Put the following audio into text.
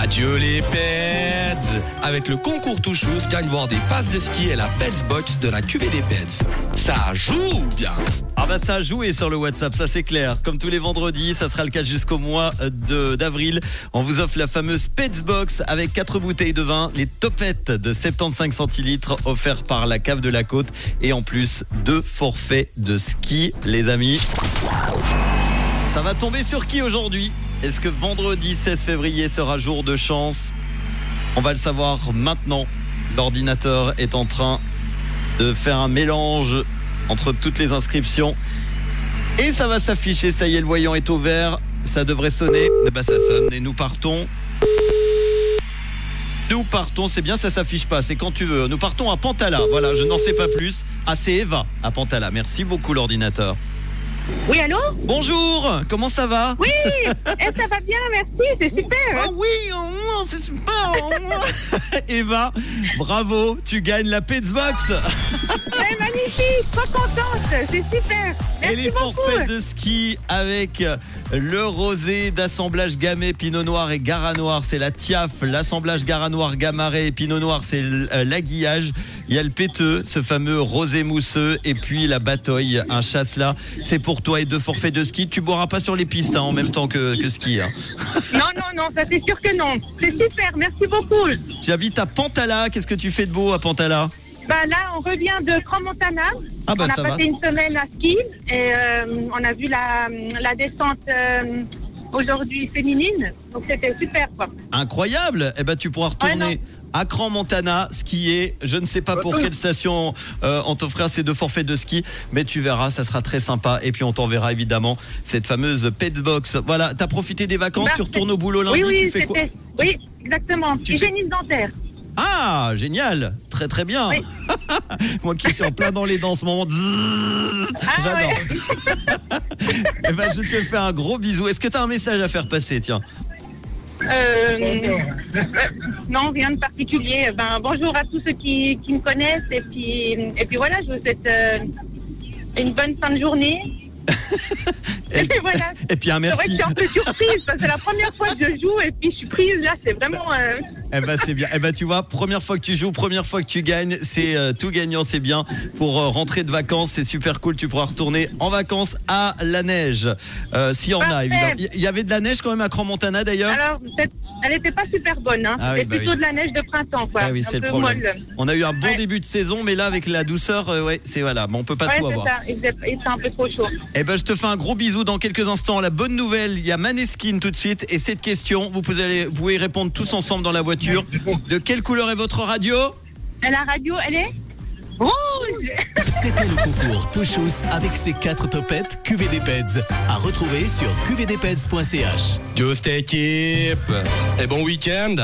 Adieu les pets Avec le concours Touchous, gagne voir des passes de ski et la Pets Box de la QV des pets. Ça joue bien Ah bah ça a joué sur le WhatsApp, ça c'est clair. Comme tous les vendredis, ça sera le cas jusqu'au mois d'avril. On vous offre la fameuse Pets Box avec quatre bouteilles de vin, les topettes de 75 centilitres offerts par la cave de la côte et en plus deux forfaits de ski, les amis. Ça va tomber sur qui aujourd'hui? Est-ce que vendredi 16 février sera jour de chance? On va le savoir maintenant. L'ordinateur est en train de faire un mélange entre toutes les inscriptions. Et ça va s'afficher, ça y est, le voyant est au vert. Ça devrait sonner. Eh ben, ça sonne et nous partons. Nous partons, c'est bien, ça s'affiche pas, c'est quand tu veux. Nous partons à Pantala. Voilà, je n'en sais pas plus. Ah, c'est Eva à Pantala. Merci beaucoup, l'ordinateur. Oui, allô Bonjour, comment ça va Oui, eh, ça va bien, merci, c'est super. Ah oui, oh, c'est super. Eva, bravo, tu gagnes la Petsbox Eh, magnifique, trop contente, c'est super. et les beaucoup. forfaits de ski avec le rosé d'assemblage gamay Pinot Noir et Gara Noir, c'est la Tiaf, l'assemblage Gara Noir Gamaret et Pinot Noir, c'est euh, l'aiguillage. Il y a le péteux, ce fameux rosé mousseux et puis la bataille, un chasse-là. C'est pour toi et deux forfaits de ski. Tu boiras pas sur les pistes hein, en même temps que, que ski. hein. Non, non, non, ça c'est sûr que non. C'est super, merci beaucoup. Tu habites à Pantala, qu'est-ce que tu fais de beau à Pantala Bah là, on revient de Crans-Montana. Ah bah on a ça passé va. une semaine à ski et euh, on a vu la, la descente euh, aujourd'hui féminine. Donc c'était super, quoi. Incroyable Eh ben tu pourras retourner à Cran Montana, skier. Je ne sais pas pour quelle station euh, on t'offrira ces deux forfaits de ski, mais tu verras, ça sera très sympa. Et puis on t'enverra évidemment cette fameuse Petsbox. Voilà, t'as profité des vacances, Bah, tu retournes au boulot lundi, oui, oui, tu fais quoi. Oui, exactement. Tu fais- dentaire. Ah, génial Très très bien Oui. Moi qui suis en plein dans les dents en ce moment. Ah, J'adore Eh ben, je te fais un gros bisou. Est-ce que tu as un message à faire passer Tiens. Euh, euh, non, rien de particulier. Ben, bonjour à tous ceux qui, qui me connaissent. Et puis, et puis voilà, je vous souhaite euh, une bonne fin de journée. Et, Et voilà. et puis un C'est vrai que je merci. suis un peu surprise c'est la première fois que je joue et puis je suis prise là. C'est vraiment. Eh ben c'est bien. Eh ben tu vois, première fois que tu joues, première fois que tu gagnes, c'est euh, tout gagnant, c'est bien. Pour euh, rentrer de vacances, c'est super cool. Tu pourras retourner en vacances à la neige, euh, s'il y en a Parfait. évidemment. Il y avait de la neige quand même à Grand Montana d'ailleurs? Alors, elle n'était pas super bonne. Hein. Ah oui, C'était bah plutôt oui. de la neige de printemps, quoi. Ah oui, un c'est le peu problème. molle. On a eu un bon Ouais. début de saison, mais là avec la douceur, euh, ouais, c'est voilà. Bon, on peut pas Ouais, tout c'est avoir. ça. C'est un peu trop chaud. Eh ben je te fais un gros bisou dans quelques instants. La bonne nouvelle, il y a Maneskin tout de suite et cette question, vous pouvez aller, vous pouvez y répondre tous ensemble dans la voiture. De quelle couleur est votre radio? Et la radio, elle est rouge. C'était le concours Touchous avec ses quatre topettes QVD Peds. À retrouver sur qvdpeds.ch. Just équipe Et bon week-end hein